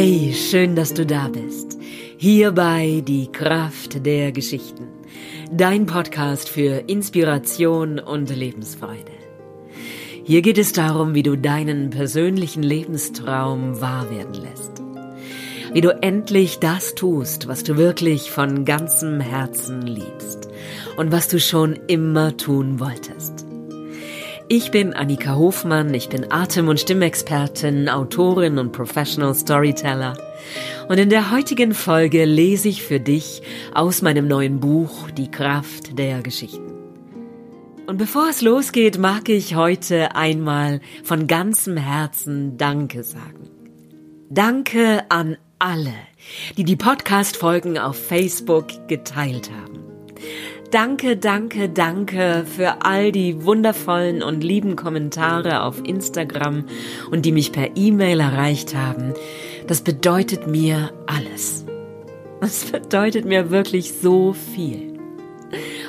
Hey, schön, dass du da bist. Hierbei die Kraft der Geschichten. Dein Podcast für Inspiration und Lebensfreude. Hier geht es darum, wie du deinen persönlichen Lebenstraum wahr werden lässt. Wie du endlich das tust, was du wirklich von ganzem Herzen liebst und was du schon immer tun wolltest. Ich bin Annika Hofmann, ich bin Atem- und Stimmexpertin, Autorin und Professional Storyteller. Und in der heutigen Folge lese ich für dich aus meinem neuen Buch Die Kraft der Geschichten. Und bevor es losgeht, mag ich heute einmal von ganzem Herzen Danke sagen. Danke an alle, die die Podcast-Folgen auf Facebook geteilt haben. Danke, danke, danke für all die wundervollen und lieben Kommentare auf Instagram und die mich per E-Mail erreicht haben. Das bedeutet mir alles. Das bedeutet mir wirklich so viel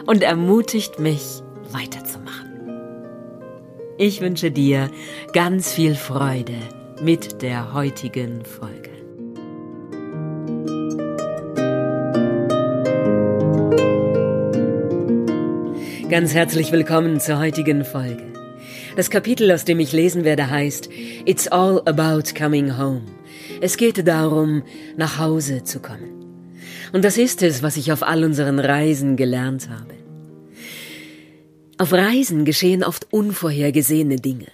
und ermutigt mich weiterzumachen. Ich wünsche dir ganz viel Freude mit der heutigen Folge. Ganz herzlich willkommen zur heutigen Folge. Das Kapitel, aus dem ich lesen werde, heißt It's all about coming home. Es geht darum, nach Hause zu kommen. Und das ist es, was ich auf all unseren Reisen gelernt habe. Auf Reisen geschehen oft unvorhergesehene Dinge.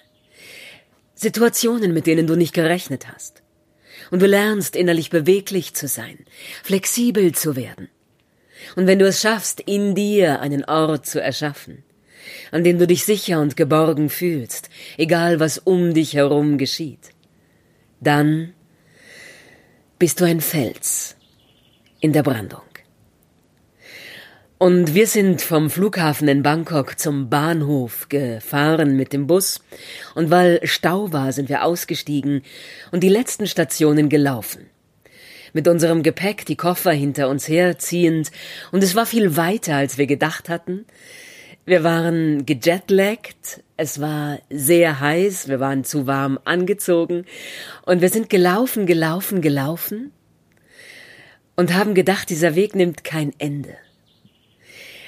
Situationen, mit denen du nicht gerechnet hast. Und du lernst innerlich beweglich zu sein, flexibel zu werden und wenn du es schaffst, in dir einen Ort zu erschaffen, an dem du dich sicher und geborgen fühlst, egal was um dich herum geschieht, dann bist du ein Fels in der Brandung. Und wir sind vom Flughafen in Bangkok zum Bahnhof gefahren mit dem Bus, und weil Stau war, sind wir ausgestiegen und die letzten Stationen gelaufen mit unserem Gepäck die Koffer hinter uns herziehend, und es war viel weiter, als wir gedacht hatten. Wir waren gejetlaggt, es war sehr heiß, wir waren zu warm angezogen, und wir sind gelaufen, gelaufen, gelaufen und haben gedacht, dieser Weg nimmt kein Ende.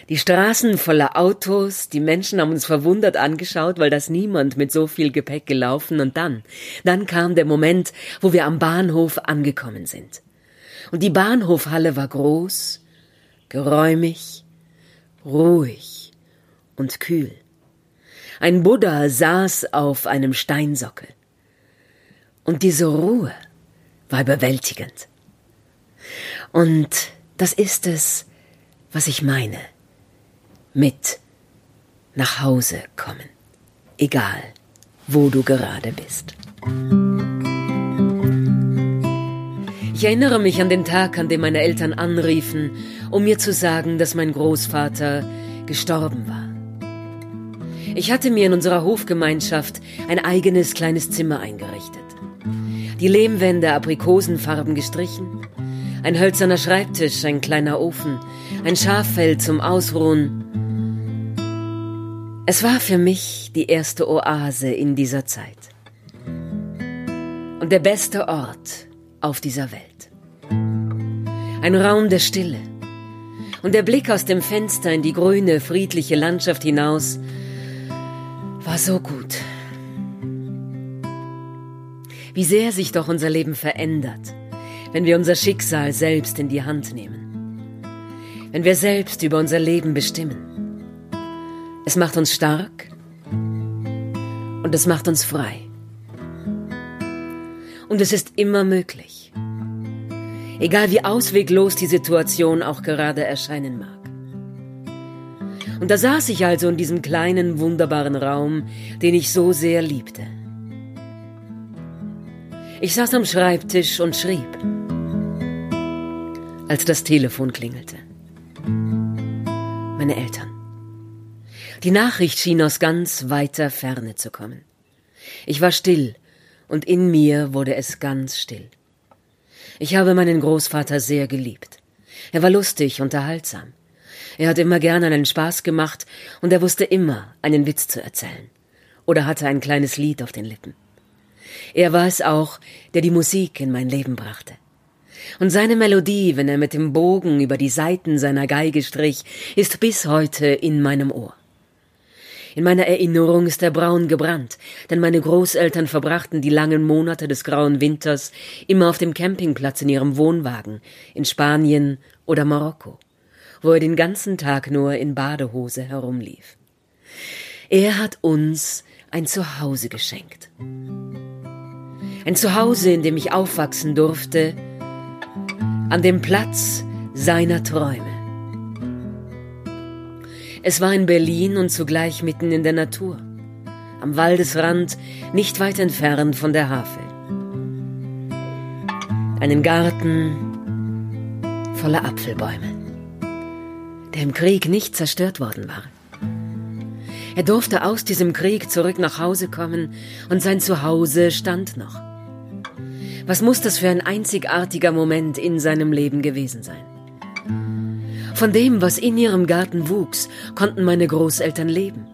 Die Straßen voller Autos, die Menschen haben uns verwundert angeschaut, weil das niemand mit so viel Gepäck gelaufen und dann, dann kam der Moment, wo wir am Bahnhof angekommen sind und die Bahnhofhalle war groß, geräumig, ruhig und kühl. Ein Buddha saß auf einem Steinsockel. Und diese Ruhe war überwältigend. Und das ist es, was ich meine mit nach Hause kommen, egal wo du gerade bist. Ich erinnere mich an den Tag, an dem meine Eltern anriefen, um mir zu sagen, dass mein Großvater gestorben war. Ich hatte mir in unserer Hofgemeinschaft ein eigenes kleines Zimmer eingerichtet. Die Lehmwände aprikosenfarben gestrichen, ein hölzerner Schreibtisch, ein kleiner Ofen, ein Schaffell zum Ausruhen. Es war für mich die erste Oase in dieser Zeit. Und der beste Ort, auf dieser Welt. Ein Raum der Stille. Und der Blick aus dem Fenster in die grüne, friedliche Landschaft hinaus war so gut. Wie sehr sich doch unser Leben verändert, wenn wir unser Schicksal selbst in die Hand nehmen. Wenn wir selbst über unser Leben bestimmen. Es macht uns stark und es macht uns frei. Und es ist immer möglich. Egal wie ausweglos die Situation auch gerade erscheinen mag. Und da saß ich also in diesem kleinen, wunderbaren Raum, den ich so sehr liebte. Ich saß am Schreibtisch und schrieb, als das Telefon klingelte. Meine Eltern. Die Nachricht schien aus ganz weiter Ferne zu kommen. Ich war still und in mir wurde es ganz still. Ich habe meinen Großvater sehr geliebt. Er war lustig, unterhaltsam. Er hat immer gern einen Spaß gemacht und er wusste immer, einen Witz zu erzählen. Oder hatte ein kleines Lied auf den Lippen. Er war es auch, der die Musik in mein Leben brachte. Und seine Melodie, wenn er mit dem Bogen über die Saiten seiner Geige strich, ist bis heute in meinem Ohr. In meiner Erinnerung ist er braun gebrannt, denn meine Großeltern verbrachten die langen Monate des grauen Winters immer auf dem Campingplatz in ihrem Wohnwagen, in Spanien oder Marokko, wo er den ganzen Tag nur in Badehose herumlief. Er hat uns ein Zuhause geschenkt. Ein Zuhause, in dem ich aufwachsen durfte, an dem Platz seiner Träume. Es war in Berlin und zugleich mitten in der Natur, am Waldesrand, nicht weit entfernt von der Havel. Einen Garten voller Apfelbäume, der im Krieg nicht zerstört worden war. Er durfte aus diesem Krieg zurück nach Hause kommen und sein Zuhause stand noch. Was muss das für ein einzigartiger Moment in seinem Leben gewesen sein? Von dem, was in ihrem Garten wuchs, konnten meine Großeltern leben.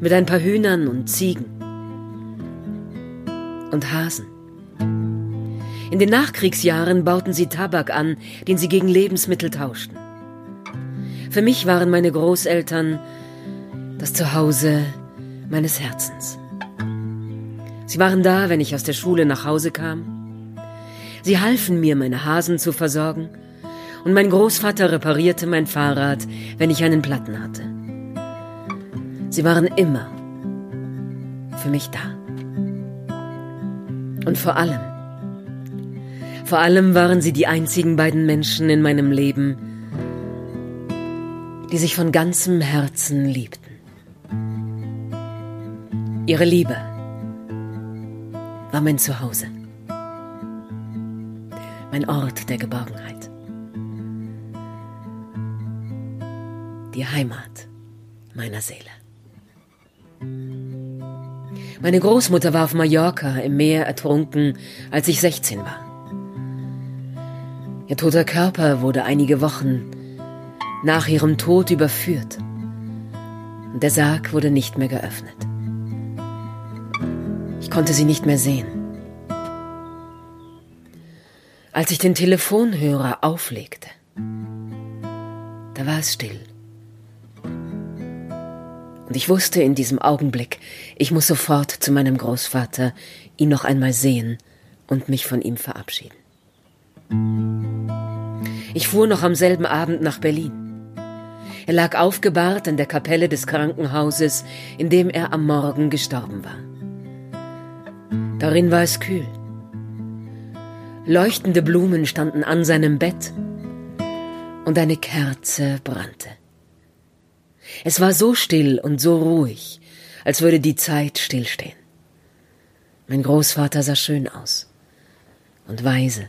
Mit ein paar Hühnern und Ziegen. Und Hasen. In den Nachkriegsjahren bauten sie Tabak an, den sie gegen Lebensmittel tauschten. Für mich waren meine Großeltern das Zuhause meines Herzens. Sie waren da, wenn ich aus der Schule nach Hause kam. Sie halfen mir, meine Hasen zu versorgen und mein Großvater reparierte mein Fahrrad, wenn ich einen Platten hatte. Sie waren immer für mich da. Und vor allem, vor allem waren sie die einzigen beiden Menschen in meinem Leben, die sich von ganzem Herzen liebten. Ihre Liebe war mein Zuhause, mein Ort der Geborgenheit. Die Heimat meiner Seele. Meine Großmutter war auf Mallorca im Meer ertrunken, als ich 16 war. Ihr toter Körper wurde einige Wochen nach ihrem Tod überführt und der Sarg wurde nicht mehr geöffnet. Ich konnte sie nicht mehr sehen. Als ich den Telefonhörer auflegte, da war es still. Und ich wusste in diesem Augenblick, ich muss sofort zu meinem Großvater, ihn noch einmal sehen und mich von ihm verabschieden. Ich fuhr noch am selben Abend nach Berlin. Er lag aufgebahrt in der Kapelle des Krankenhauses, in dem er am Morgen gestorben war. Darin war es kühl. Leuchtende Blumen standen an seinem Bett und eine Kerze brannte. Es war so still und so ruhig, als würde die Zeit stillstehen. Mein Großvater sah schön aus und weise,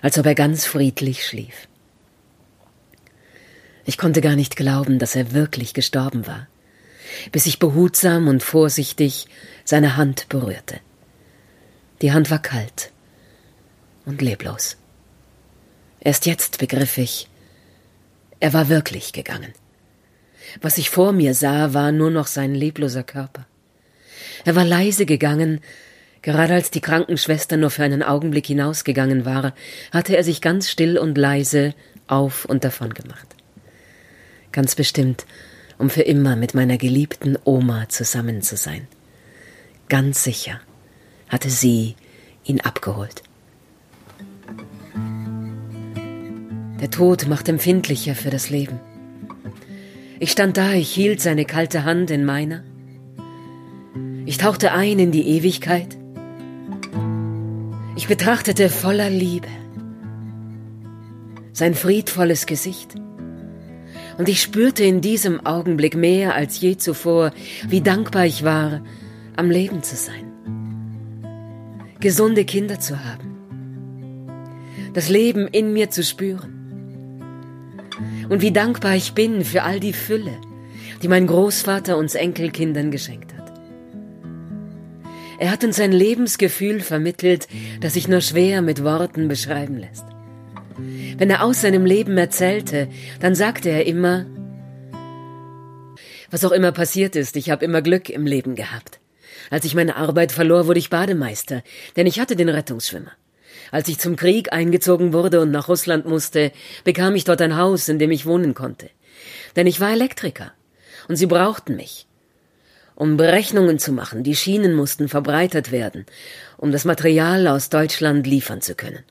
als ob er ganz friedlich schlief. Ich konnte gar nicht glauben, dass er wirklich gestorben war, bis ich behutsam und vorsichtig seine Hand berührte. Die Hand war kalt und leblos. Erst jetzt begriff ich, er war wirklich gegangen. Was ich vor mir sah, war nur noch sein lebloser Körper. Er war leise gegangen, gerade als die Krankenschwester nur für einen Augenblick hinausgegangen war, hatte er sich ganz still und leise auf und davon gemacht. Ganz bestimmt, um für immer mit meiner geliebten Oma zusammen zu sein. Ganz sicher hatte sie ihn abgeholt. Der Tod macht empfindlicher für das Leben. Ich stand da, ich hielt seine kalte Hand in meiner. Ich tauchte ein in die Ewigkeit. Ich betrachtete voller Liebe sein friedvolles Gesicht. Und ich spürte in diesem Augenblick mehr als je zuvor, wie dankbar ich war, am Leben zu sein, gesunde Kinder zu haben, das Leben in mir zu spüren und wie dankbar ich bin für all die Fülle, die mein Großvater uns Enkelkindern geschenkt hat. Er hat uns ein Lebensgefühl vermittelt, das sich nur schwer mit Worten beschreiben lässt. Wenn er aus seinem Leben erzählte, dann sagte er immer, was auch immer passiert ist, ich habe immer Glück im Leben gehabt. Als ich meine Arbeit verlor, wurde ich Bademeister, denn ich hatte den Rettungsschwimmer. Als ich zum Krieg eingezogen wurde und nach Russland musste, bekam ich dort ein Haus, in dem ich wohnen konnte. Denn ich war Elektriker. Und sie brauchten mich. Um Berechnungen zu machen, die Schienen mussten verbreitert werden, um das Material aus Deutschland liefern zu können.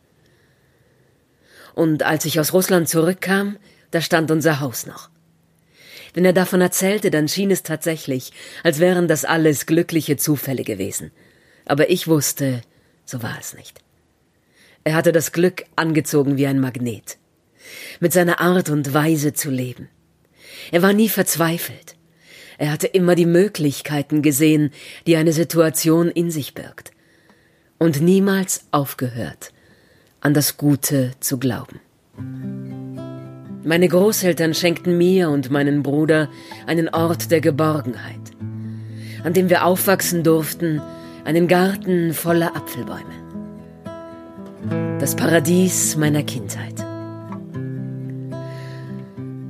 Und als ich aus Russland zurückkam, da stand unser Haus noch. Wenn er davon erzählte, dann schien es tatsächlich, als wären das alles glückliche Zufälle gewesen. Aber ich wusste, so war es nicht. Er hatte das Glück angezogen wie ein Magnet. Mit seiner Art und Weise zu leben. Er war nie verzweifelt. Er hatte immer die Möglichkeiten gesehen, die eine Situation in sich birgt. Und niemals aufgehört, an das Gute zu glauben. Meine Großeltern schenkten mir und meinen Bruder einen Ort der Geborgenheit, an dem wir aufwachsen durften, einen Garten voller Apfelbäume das Paradies meiner Kindheit.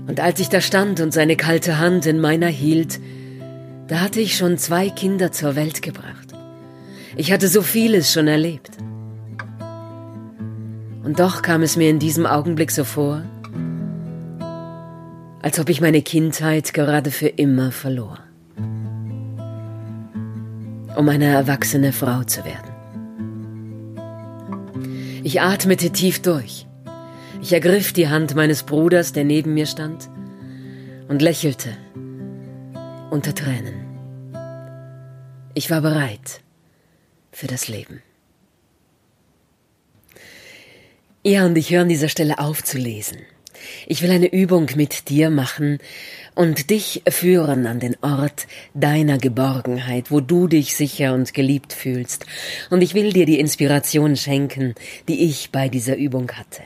Und als ich da stand und seine kalte Hand in meiner hielt, da hatte ich schon zwei Kinder zur Welt gebracht. Ich hatte so vieles schon erlebt. Und doch kam es mir in diesem Augenblick so vor, als ob ich meine Kindheit gerade für immer verlor, um eine erwachsene Frau zu werden. Ich atmete tief durch. Ich ergriff die Hand meines Bruders, der neben mir stand, und lächelte unter Tränen. Ich war bereit für das Leben. Ja, und ich höre an dieser Stelle auf zu lesen. Ich will eine Übung mit dir machen, und dich führen an den Ort deiner Geborgenheit, wo du dich sicher und geliebt fühlst. Und ich will dir die Inspiration schenken, die ich bei dieser Übung hatte.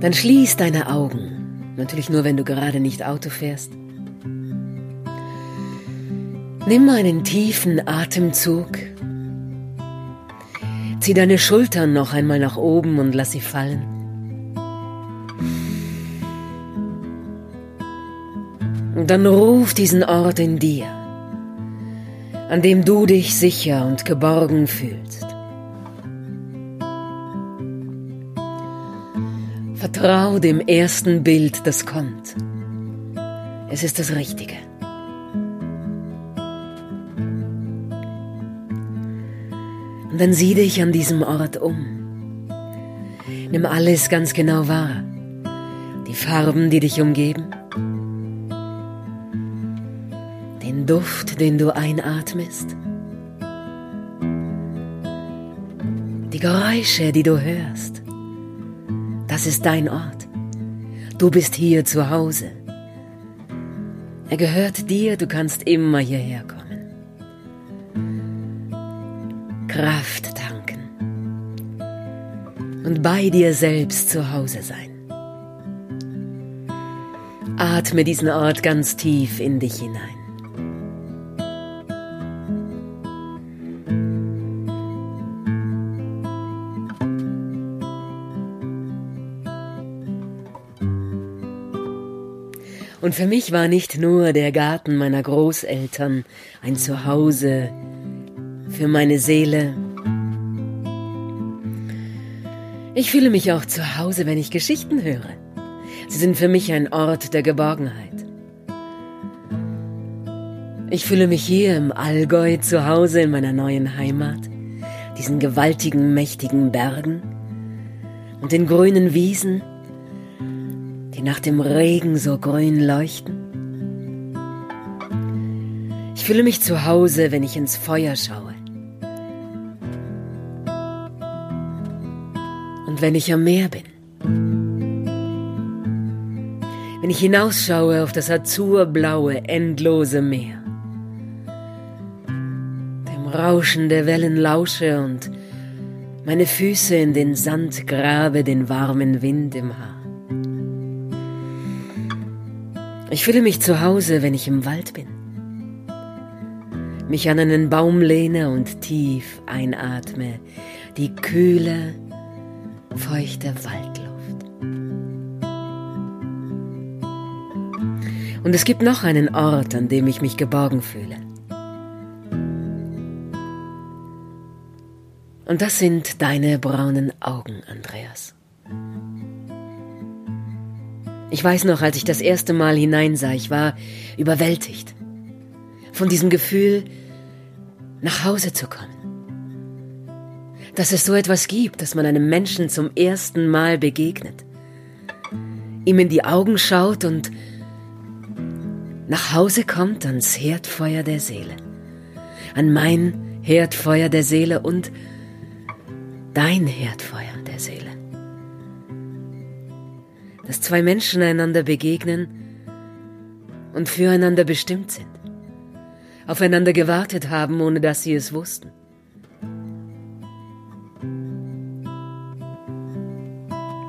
Dann schließ deine Augen, natürlich nur, wenn du gerade nicht Auto fährst. Nimm einen tiefen Atemzug. Zieh deine Schultern noch einmal nach oben und lass sie fallen. Dann ruf diesen Ort in dir, an dem du dich sicher und geborgen fühlst. Vertrau dem ersten Bild, das kommt. Es ist das Richtige. Und dann sieh dich an diesem Ort um. Nimm alles ganz genau wahr. Die Farben, die dich umgeben Duft, den du einatmest, die Geräusche, die du hörst. Das ist dein Ort. Du bist hier zu Hause. Er gehört dir, du kannst immer hierher kommen. Kraft tanken und bei dir selbst zu Hause sein. Atme diesen Ort ganz tief in dich hinein. Und für mich war nicht nur der Garten meiner Großeltern ein Zuhause für meine Seele. Ich fühle mich auch zu Hause, wenn ich Geschichten höre. Sie sind für mich ein Ort der Geborgenheit. Ich fühle mich hier im Allgäu zu Hause in meiner neuen Heimat, diesen gewaltigen, mächtigen Bergen und den grünen Wiesen die nach dem Regen so grün leuchten. Ich fühle mich zu Hause, wenn ich ins Feuer schaue. Und wenn ich am Meer bin. Wenn ich hinausschaue auf das azurblaue, endlose Meer. Dem Rauschen der Wellen lausche und meine Füße in den Sand grabe, den warmen Wind im Haar. Ich fühle mich zu Hause, wenn ich im Wald bin. Mich an einen Baum lehne und tief einatme die kühle, feuchte Waldluft. Und es gibt noch einen Ort, an dem ich mich geborgen fühle. Und das sind deine braunen Augen, Andreas. Ich weiß noch, als ich das erste Mal hineinsah, ich war überwältigt von diesem Gefühl, nach Hause zu kommen. Dass es so etwas gibt, dass man einem Menschen zum ersten Mal begegnet, ihm in die Augen schaut und nach Hause kommt ans Herdfeuer der Seele, an mein Herdfeuer der Seele und dein Herdfeuer Dass zwei Menschen einander begegnen und füreinander bestimmt sind, aufeinander gewartet haben, ohne dass sie es wussten.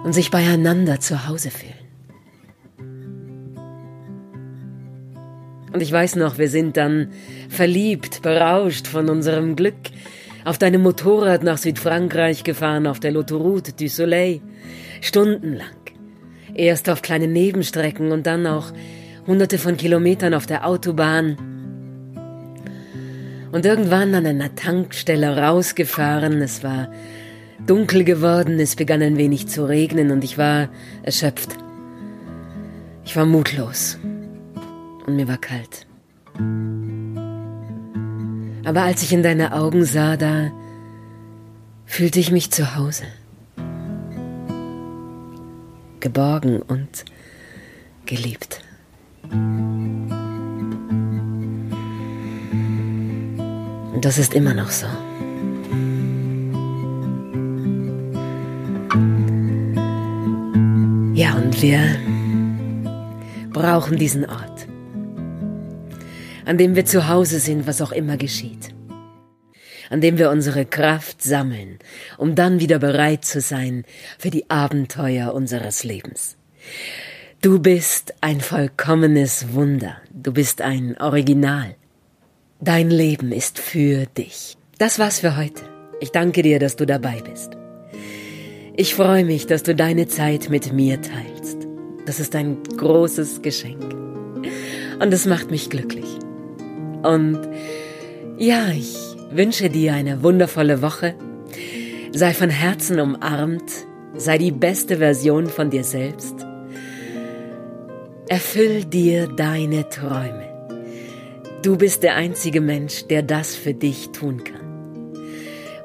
Und sich beieinander zu Hause fühlen. Und ich weiß noch, wir sind dann verliebt, berauscht von unserem Glück, auf deinem Motorrad nach Südfrankreich gefahren, auf der L'autoroute du Soleil, stundenlang. Erst auf kleinen Nebenstrecken und dann auch hunderte von Kilometern auf der Autobahn. Und irgendwann an einer Tankstelle rausgefahren, es war dunkel geworden, es begann ein wenig zu regnen und ich war erschöpft. Ich war mutlos und mir war kalt. Aber als ich in deine Augen sah, da fühlte ich mich zu Hause. Geborgen und geliebt. Und das ist immer noch so. Ja, und wir brauchen diesen Ort an dem wir zu Hause sind, was auch immer geschieht, an dem wir unsere Kraft sammeln, um dann wieder bereit zu sein für die Abenteuer unseres Lebens. Du bist ein vollkommenes Wunder, du bist ein Original. Dein Leben ist für dich. Das war's für heute. Ich danke dir, dass du dabei bist. Ich freue mich, dass du deine Zeit mit mir teilst. Das ist ein großes Geschenk. Und es macht mich glücklich. Und ja, ich wünsche dir eine wundervolle Woche. Sei von Herzen umarmt. Sei die beste Version von dir selbst. Erfüll dir deine Träume. Du bist der einzige Mensch, der das für dich tun kann.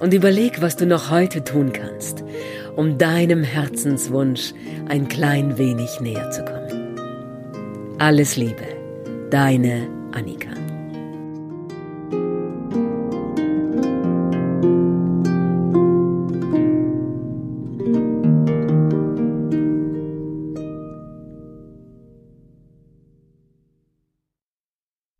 Und überleg, was du noch heute tun kannst, um deinem Herzenswunsch ein klein wenig näher zu kommen. Alles Liebe, deine Annika.